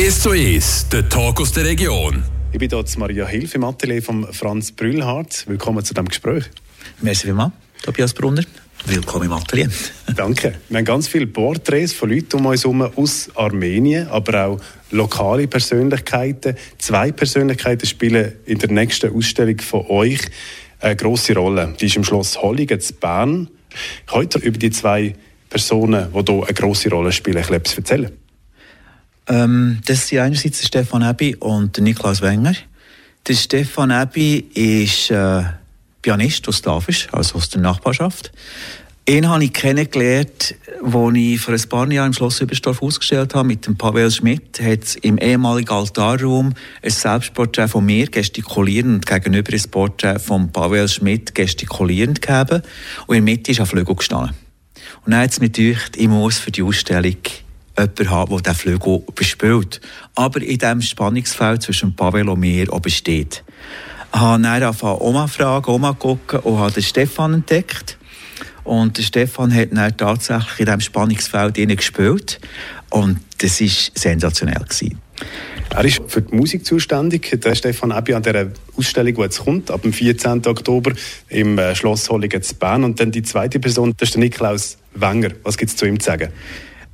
1 zu 1, der Talk aus der Region. Ich bin hier Maria Hilf im Atelier von Franz Brüllhardt. Willkommen zu diesem Gespräch. Merci vielmals, Tobias Brunner. Willkommen im Atelier. Danke. Wir haben ganz viele Porträts von Leuten um uns herum aus Armenien, aber auch lokale Persönlichkeiten. Zwei Persönlichkeiten spielen in der nächsten Ausstellung von euch eine grosse Rolle. Die ist im Schloss Holligen zu Bern. Heute über die zwei Personen, die hier eine grosse Rolle spielen, etwas erzählen? Ähm, das sind einerseits Stefan Ebi und Niklas Wenger. Der Stefan Ebi ist äh, Pianist aus Davisch, also aus der Nachbarschaft. Ihn habe ich kennengelernt, als ich vor ein paar Jahren im Schloss Überstorf ausgestellt habe mit dem Pavel Schmidt. Hat im ehemaligen Altarraum ein Selbstporträt von mir gestikulierend gegenüber ein Porträt von Pavel Schmidt gestikulierend gegeben. Und in der Mitte ist ein Flügel gestanden. Und dann hat es mir gedacht, ich muss für die Ausstellung jemanden haben, der diesen Flügel bespielt. Aber in diesem Spannungsfeld zwischen Pavel und mir auch besteht. Ich habe dann Oma fragen, Oma gucken und habe den Stefan entdeckt. Und der Stefan hat dann tatsächlich in diesem Spannungsfeld gespielt. Und das war sensationell. Gewesen. Er ist für die Musik zuständig. Der Stefan Ebi an dieser Ausstellung, die jetzt kommt, ab dem 14. Oktober im äh, Schloss Hollingen zu Bern. Und dann die zweite Person, das ist der Niklaus Wenger. Was gibt es zu ihm zu sagen?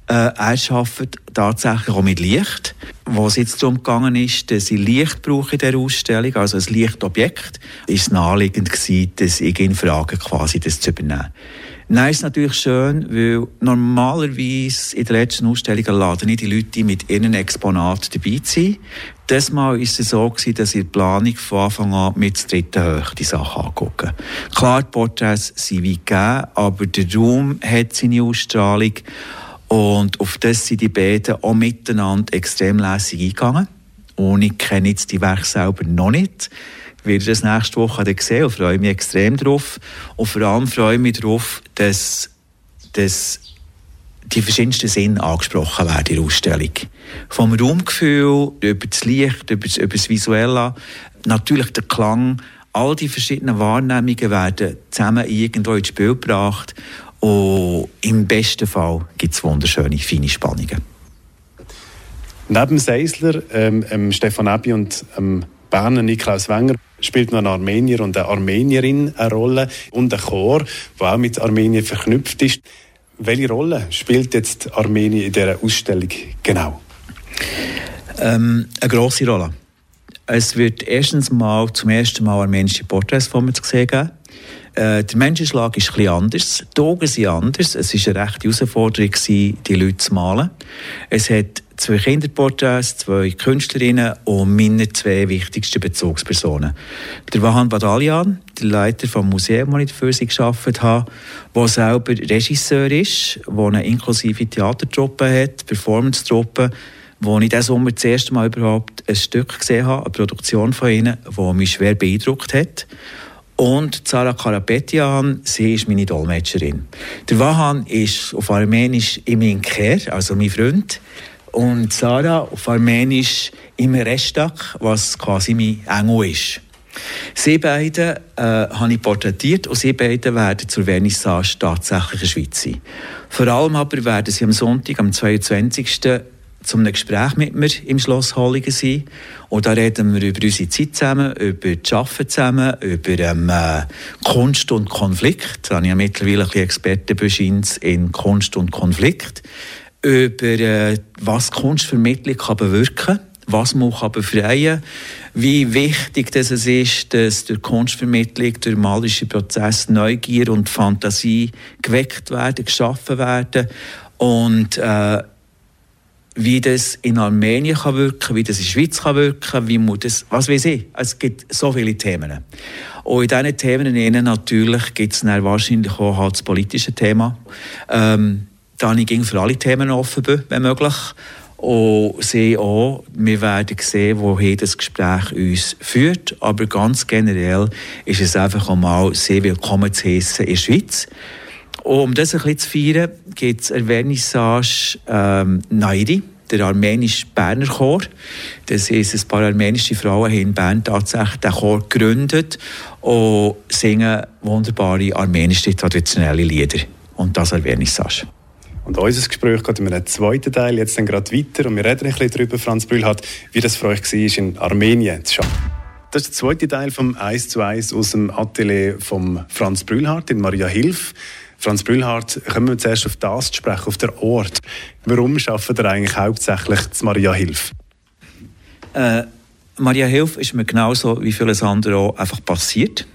Äh, er arbeitet tatsächlich auch mit Licht. Wo es jetzt darum gegangen ist, dass ich Licht brauche in dieser Ausstellung, also ein Lichtobjekt, ist es naheliegend gewesen, dass ich ihn frage, quasi das zu übernehmen. Nein, ist natürlich schön, weil normalerweise in den letzten Ausstellungen laden nicht die Leute mit ihren Exponaten dabei sind. Das Mal ist es so gewesen, dass ich die Planung von Anfang an mit der dritten Höhe die Sachen angucken. Klar, die Porträts sind weit gegeben, aber der Raum hat seine Ausstrahlung. Und auf das sind die beiden auch miteinander extrem lässig eingegangen. Und ich kenne jetzt die Werke selber noch nicht. Ich werde das nächste Woche dann sehen und freue mich extrem drauf. Und vor allem freue ich mich darauf, dass, dass die verschiedensten Sinne angesprochen werden in der Ausstellung. Vom Raumgefühl, über das Licht, über das, über das Visuelle, natürlich der Klang, all die verschiedenen Wahrnehmungen werden zusammen irgendwo ins Spiel gebracht und im besten Fall gibt es wunderschöne, feine Spannungen. Neben Seisler, ähm, ähm, Stefan Ebi und ähm, Berner Niklaus Wenger spielt noch ein Armenier und eine Armenierin eine Rolle und ein Chor, der auch mit Armenien verknüpft ist. Welche Rolle spielt jetzt Armenien in dieser Ausstellung genau? Ähm, eine grosse Rolle. Es wird erstens mal zum ersten Mal armenische Porträts von mir zu sehen geben. Äh, der Menschenschlag ist etwas anders, die Augen sind anders. Es war eine rechte Herausforderung, die Leute zu malen. Es hat zwei Kinderporträts, zwei Künstlerinnen und meine zwei wichtigsten Bezugspersonen. Der Vahan Badalian, der Leiter des Museums, das ich dafür gearbeitet habe, der selber Regisseur ist, der eine inklusive Theatertruppe hat, Performance-Truppe, wo ich diesen Sommer das erste Mal überhaupt ein Stück gesehen habe, eine Produktion von ihnen, die mich schwer beeindruckt hat. Und Zara Karapetian, sie ist meine Dolmetscherin. Der Wahan ist auf Armenisch Iminker, also mein Freund. Und Zara auf Armenisch im Restak, was quasi mein Engel ist. Sie beide äh, habe ich porträtiert und sie beide werden zur Vernissage tatsächlich in der Schweiz sein. Vor allem aber werden sie am Sonntag, am 22 zum Gespräch mit mir im Schloss Holligen sein. Und da reden wir über unsere Zeit zusammen, über das Arbeiten zusammen, über ähm, äh, Kunst und Konflikt. Da habe ich mittlerweile ein bisschen in Kunst und Konflikt. Über äh, was Kunstvermittlung kann bewirken was man kann befreien wie wichtig dass es ist, dass durch Kunstvermittlung, durch malische Prozess Neugier und Fantasie geweckt werden, geschaffen werden und äh, wie das in Armenien kann wirken, wie das in der Schweiz kann wirken, wie man das, was weiß ich. Es gibt so viele Themen. Und in diesen Themen natürlich gibt es wahrscheinlich auch halt das politische Thema. Ähm, da ich für alle Themen offen bin, wenn möglich. Und sehe auch, wir werden sehen, wohin das Gespräch uns führt. Aber ganz generell ist es einfach einmal sehr willkommen zu heissen in der Schweiz. Und um das ein bisschen zu feiern, gibt es eine Vernissage ähm, Nairi, der armenische Berner Chor. Das ist ein paar armenische Frauen in Bern tatsächlich den Chor gegründet und singen wunderbare armenische traditionelle Lieder. Und das eine Vernissage. Und unser Gespräch geht in einem zweiten Teil jetzt dann gerade weiter und wir reden ein bisschen darüber, Franz Brühlhardt, wie das für euch war, in Armenien zu arbeiten. Das ist der zweite Teil vom 1 zu 1 aus dem Atelier von Franz Brühlhardt in Maria Hilf. Franz Brühlhardt, kommen wir zuerst auf das zu sprechen, auf den Ort. Warum arbeitet ihr eigentlich hauptsächlich zu Maria Hilf? Äh, Maria Hilf ist mir genauso wie vieles andere auch einfach passiert.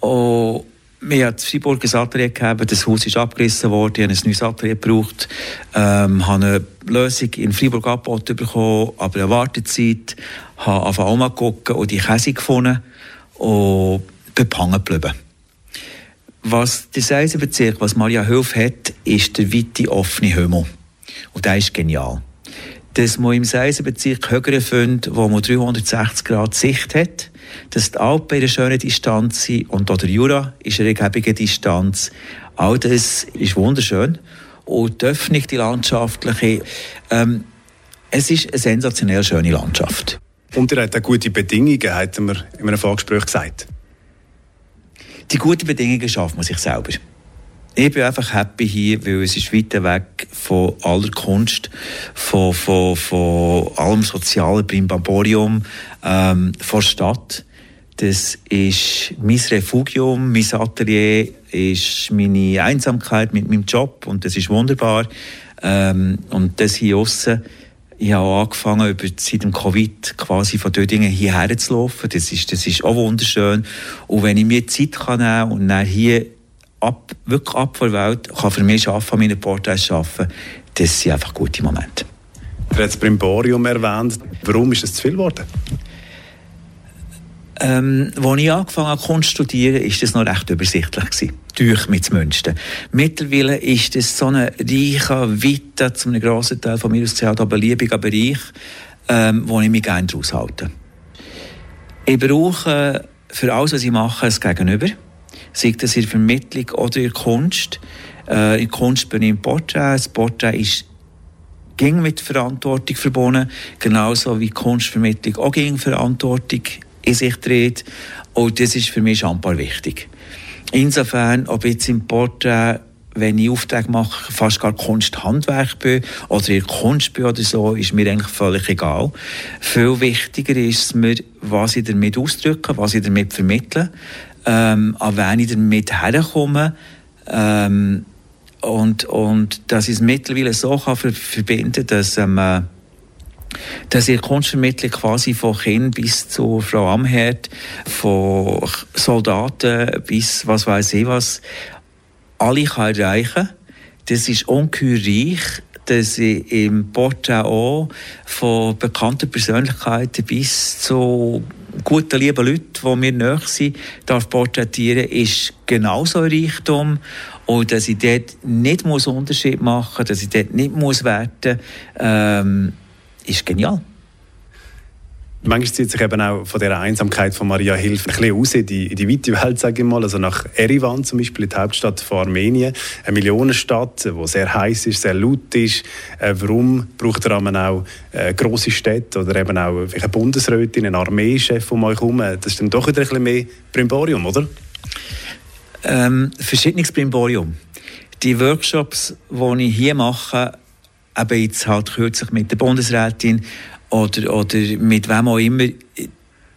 Und wir haben in Freiburg ein Atelier gegeben, das Haus ist abgerissen worden, ich habe ein neues Atelier gebraucht, ähm, habe eine Lösung in Freiburg angeboten bekommen, aber eine Wartezeit, habe angefangen auch mal gucken und die Käse gefunden und bin hängen geblieben. Was der Seisenbezirk, was Maria Hilf hat, ist der weite offene Himmel. Und der ist genial dass man im Seisenbezirk höhere findet, wo man 360 Grad Sicht hat, dass die Alpen eine schöne Distanz sind und auch der Jura ist eine ergebige Distanz. All das ist wunderschön. Und die Öffnung, die landschaftliche, ähm, es ist eine sensationell schöne Landschaft. Und ihr habt auch gute Bedingungen, hat man in einem Vorgespräch gesagt. Die guten Bedingungen schafft man sich selber ich bin einfach happy hier, weil es ist weit weg von aller Kunst, von, von, von allem sozialen Brimbamborium, ähm, von der Stadt. Das ist mein Refugium, mein Atelier, ist meine Einsamkeit mit meinem Job und das ist wunderbar. Ähm, und das hier aussen, ich habe angefangen, über, seit dem Covid quasi von dort hierher zu laufen. Das ist, das ist auch wunderschön. Und wenn ich mir Zeit kann nehmen und dann hier ab, wirklich ab von der Welt, kann für mich arbeiten, meine Porträts arbeiten, das sind einfach gute Momente. Du hast das Brimborium erwähnt. Warum ist das zu viel geworden? Ähm, als ich angefangen habe, Kunst zu studieren, war das noch recht übersichtlich. Gewesen. Durch mit Münster. Mittlerweile ist das so ein reicher, weiter, zu einem grossen Teil von mir aus gesehen, aber beliebiger Bereich, ähm, wo ich mich gerne daraus halte. Ich brauche für alles, was ich mache, ein Gegenüber sei das in der Vermittlung oder in der Kunst. Äh, in der Kunst bin ich im Porträt. Das Porträt ist ging mit Verantwortung verbunden, genauso wie Kunstvermittlung auch gegen Verantwortung in sich dreht. Und das ist für mich schambar wichtig. Insofern, ob jetzt im Porträt wenn ich Aufträge mache, fast gar Kunsthandwerk bin oder in Kunst bin oder so, ist mir eigentlich völlig egal. Viel wichtiger ist mir, was ich damit ausdrücke, was ich damit vermittle ähm, an wen ich damit herkomme. Ähm, und, und dass ich es mittlerweile so kann verbinden dass, ähm, äh, dass ich Kunstvermittlung quasi von Kind bis zu Frau Amherd, von Soldaten bis was weiß ich was, alle kann erreichen. Das ist ungeheuer reich dass ich im Porträt auch von bekannten Persönlichkeiten bis zu guten, lieben Leuten, die mir nahe sind, darf porträtieren, ist genauso ein Reichtum. Und dass ich dort nicht muss Unterschied machen muss, dass ich dort nicht werten muss, ähm, ist genial. Manchmal zieht sich eben auch von der Einsamkeit von Maria Hilf ein bisschen raus in die, in die weite Welt, sage ich mal. Also nach Erivan zum Beispiel, die Hauptstadt von Armenien, eine Millionenstadt, die sehr heiß ist, sehr laut ist. Äh, warum braucht ihr auch äh, grosse Städte oder eben auch eine Bundesrätin, einen Armeechef um euch herum? Das ist dann doch wieder ein bisschen mehr Brimborium, oder? Ähm, verschiedenes Brimborium. Die Workshops, die ich hier mache, eben jetzt halt kürzlich mit der Bundesrätin, oder, oder mit wem auch immer,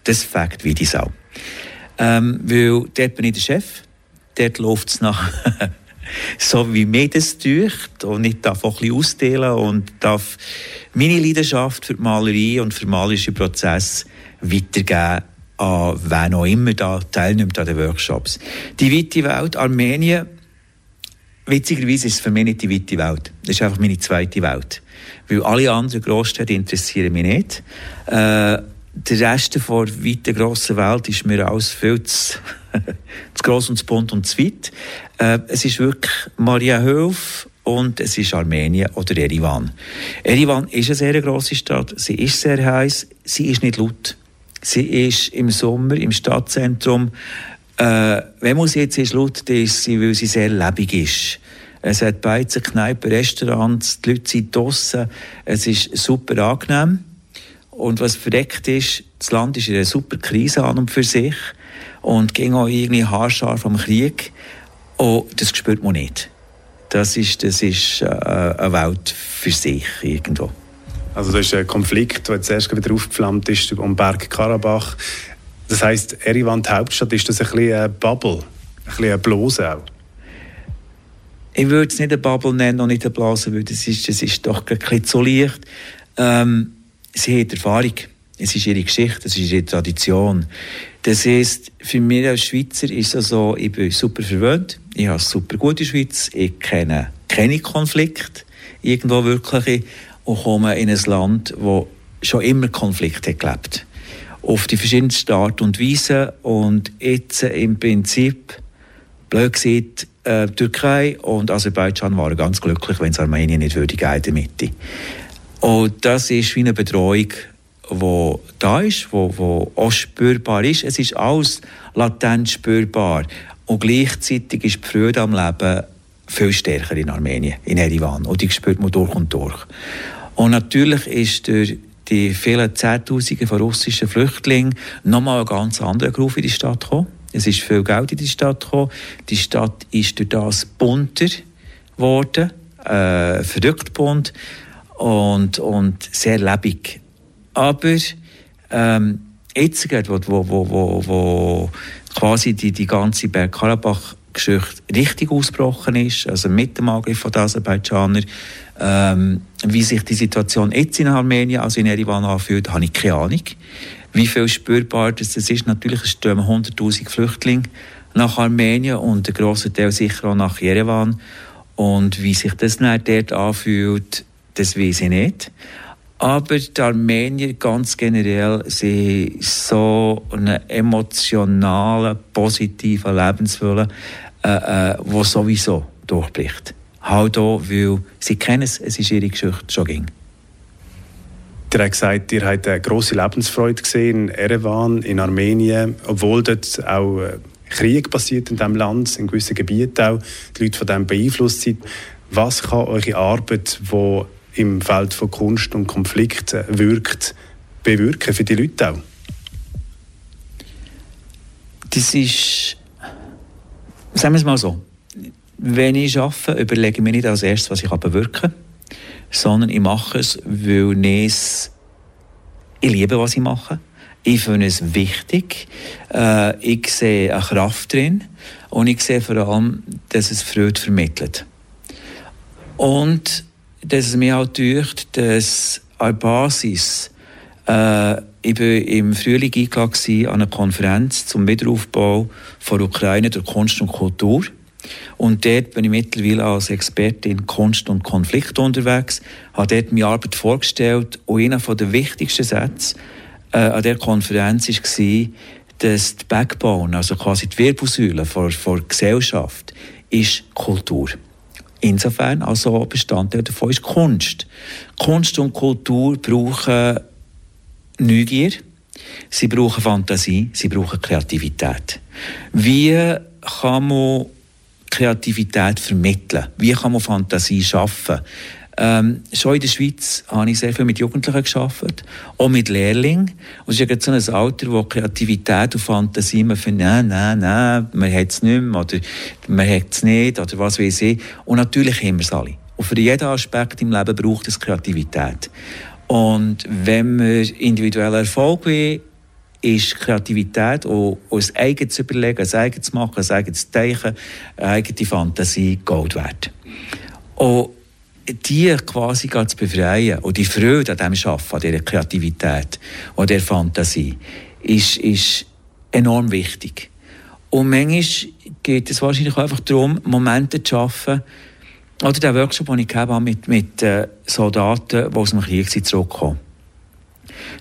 das fängt wie die Sau. Ähm, weil dort bin ich der Chef, dort läuft es nach so wie mir das durch und ich darf auch ein bisschen ausdehnen und darf meine Leidenschaft für die Malerei und für malerische Prozesse weitergeben an wen auch immer da teilnimmt an den Workshops. Die weite Welt, Armenien, witzigerweise ist es für mich nicht die weite Welt. Das ist einfach meine zweite Welt. Weil alle anderen Großstädte interessieren mich nicht. Äh, der Rest der weiten grossen Welt ist mir alles viel zu, zu gross und zu bunt und zu weit. Äh, es ist wirklich Maria Höf und es ist Armenien oder Erivan. Erivan ist eine sehr grosse Stadt, sie ist sehr heiß, sie ist nicht laut. Sie ist im Sommer im Stadtzentrum. Äh, wenn man sie jetzt ist laut, dann ist sie, weil sie sehr lebendig ist. Es hat Beizen, Kneipen, Restaurants, die Leute sind draussen. Es ist super angenehm. Und was verdeckt ist, das Land ist in einer super Krise an und für sich. Und ging auch irgendwie haarscharf vom Krieg. Und das spürt man nicht. das ist, das ist äh, eine Welt für sich irgendwo. Also das ist ein Konflikt, der jetzt erst wieder aufgeflammt ist um Berg Karabach. Das heisst, Erivan, Hauptstadt, ist das ein bisschen eine Bubble, ein bisschen eine Blase auch? Ich würde es nicht eine Bubble nennen und nicht eine Blase, weil das ist, das ist doch ein bisschen zu leicht. Ähm, sie hat Erfahrung. Es ist ihre Geschichte, es ist ihre Tradition. Das heisst, für mich als Schweizer ist es so, ich bin super verwöhnt, ich habe es super gut in der Schweiz, ich kenne keine Konflikte, irgendwo wirklich, und komme in ein Land, wo schon immer Konflikt hat gelebt. Auf die verschiedensten Art und Weise und jetzt im Prinzip, blöd gesagt, äh, Türkei und Aserbaidschan waren ganz glücklich, wenn es Armenien nicht würde in der Mitte. Und das ist wie eine Betreuung wo da ist, wo, wo auch spürbar ist. Es ist alles latent spürbar. Und gleichzeitig ist die Freude am Leben viel stärker in Armenien, in Erivan. Und die spürt man durch und durch. Und natürlich ist durch die vielen Zehntausende von russischen Flüchtlingen nochmal ein ganz anderer Beruf in die Stadt gekommen. Es ist viel Geld in die Stadt gekommen. Die Stadt ist durch das bunter geworden, äh, verrückt bunt und, und sehr lebendig. Aber ähm, jetzt, wo, wo, wo, wo quasi die, die ganze Bergkarabach-Geschichte richtig ausgebrochen ist, also mit dem Angriff der Aserbaidschaner, ähm, wie sich die Situation jetzt in Armenien, also in Erivan anfühlt, habe ich keine Ahnung. Wie viel spürbar das ist, natürlich strömen 100'000 Flüchtlinge nach Armenien und ein grosser Teil sicher auch nach Jerewan. Und wie sich das dann dort anfühlt, das weiß ich nicht. Aber die Armenier ganz generell sind so einen emotionalen, positiven Lebenswille, äh, äh, wo sowieso durchbricht. Halt auch, weil sie kennen es, es ist ihre Geschichte schon ging. Ihr habt gesagt, ihr habt eine grosse Lebensfreude gesehen in Erevan, in Armenien, obwohl dort auch äh, Krieg passiert in diesem Land, in gewissen Gebieten auch, die Leute von dem beeinflusst sind. Was kann eure Arbeit, die im Feld von Kunst und Konflikt wirkt, bewirken für die Leute auch? Das ist, sagen wir es mal so, wenn ich arbeite, überlege ich mir nicht als erstes, was ich bewirken kann, sondern ich mache es, weil ich ich liebe, was ich mache. Ich finde es wichtig. Äh, ich sehe eine Kraft drin und ich sehe vor allem, dass es Freude vermittelt. Und dass es mir auch deucht, dass an Basis äh, ich war im Frühling eingeladen an einer Konferenz zum Wiederaufbau von Ukraine durch Kunst und Kultur. Und dort bin ich mittlerweile als Experte in Kunst und Konflikt unterwegs, habe dort meine Arbeit vorgestellt und einer der wichtigsten Sätze äh, an der Konferenz war, dass die Backbone, also quasi die Wirbelsäule der Gesellschaft, ist Kultur. Insofern also Bestandteil davon ist Kunst. Kunst und Kultur brauchen Neugier, sie brauchen Fantasie, sie brauchen Kreativität. Wie kann man Kreativität vermitteln? Wie kann man Fantasie schaffen? Ähm, schon in der Schweiz habe ich sehr viel mit Jugendlichen geschafft, auch mit Lehrlingen. Und es ist ja so ein Alter, wo Kreativität und Fantasie, man findet, nein, nein, nein, man hat es nicht mehr, oder man hat es nicht, oder was weiß ich. Und natürlich haben wir es alle. Und für jeden Aspekt im Leben braucht es Kreativität. Und wenn wir individuellen Erfolg wollen, ist Kreativität und, ein eigenes Überlegen, ein eigenes Machen, ein eigenes Teichen, eine eigene Fantasie Gold wert. Und die quasi zu befreien und die Freude an dem Schaffen, an dieser Kreativität und der Fantasie, ist, ist enorm wichtig. Und manchmal geht es wahrscheinlich einfach darum, Momente zu schaffen, oder der Workshop, den ich habe mit, mit äh, Soldaten, die aus dem Krieg zurückkommen.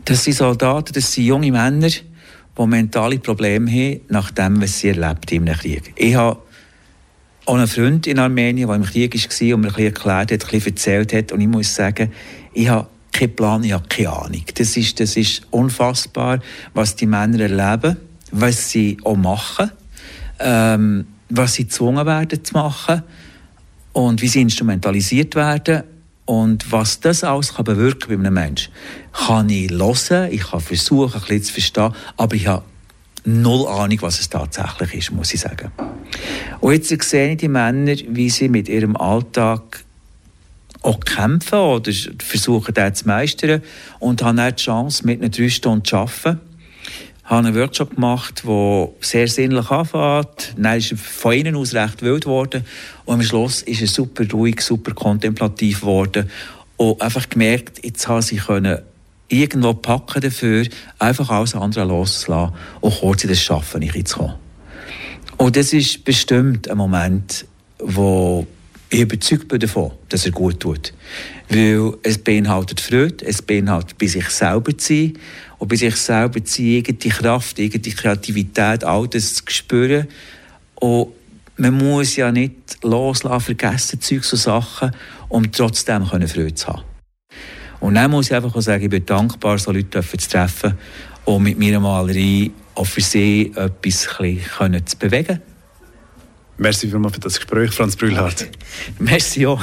Das sind Soldaten, das sind junge Männer, die mentale Probleme haben, nachdem was sie erlebt in einem Krieg. Ich habe auch ein Freund in Armenien, der im Krieg war und mir ein erklärt hat, ein bisschen erzählt hat. Und ich muss sagen, ich habe keinen Plan, ich habe keine Ahnung. Das ist, das ist unfassbar, was die Männer erleben, was sie auch machen, ähm, was sie gezwungen werden zu machen und wie sie instrumentalisiert werden und was das alles kann bewirken bei einem Menschen. Kann ich hören, ich kann versuchen, ein bisschen zu verstehen, aber ich habe null Ahnung, was es tatsächlich ist, muss ich sagen. Und jetzt sehe ich die Männer, wie sie mit ihrem Alltag auch kämpfen oder versuchen, den zu meistern und haben dann die Chance, mit einer drei Stunden zu arbeiten. Ich habe einen Workshop gemacht, der sehr sinnlich anfängt. Dann ist von innen aus recht wild geworden. Und am Schluss ist er super ruhig, super kontemplativ geworden. Und einfach gemerkt, jetzt habe ich können irgendwo packen dafür, einfach alles andere loszulassen und kurz in das Schaffen reinzukommen. Und das ist bestimmt ein Moment, wo ich überzeugt bin davon, dass er gut tut. Weil es beinhaltet Freude, es beinhaltet bei sich selber zu sein und bei sich selber zu sein, irgendeine Kraft, irgendeine Kreativität, all das zu spüren. Und man muss ja nicht loslassen, vergessen Zeug so Sachen, um trotzdem Freude zu haben. Und dann muss ich einfach sagen, ich bin dankbar, so Leute zu treffen und mit meiner Malerei auch für sie etwas zu bewegen. Merci vielmals für das Gespräch, Franz Brühlhardt. Merci auch.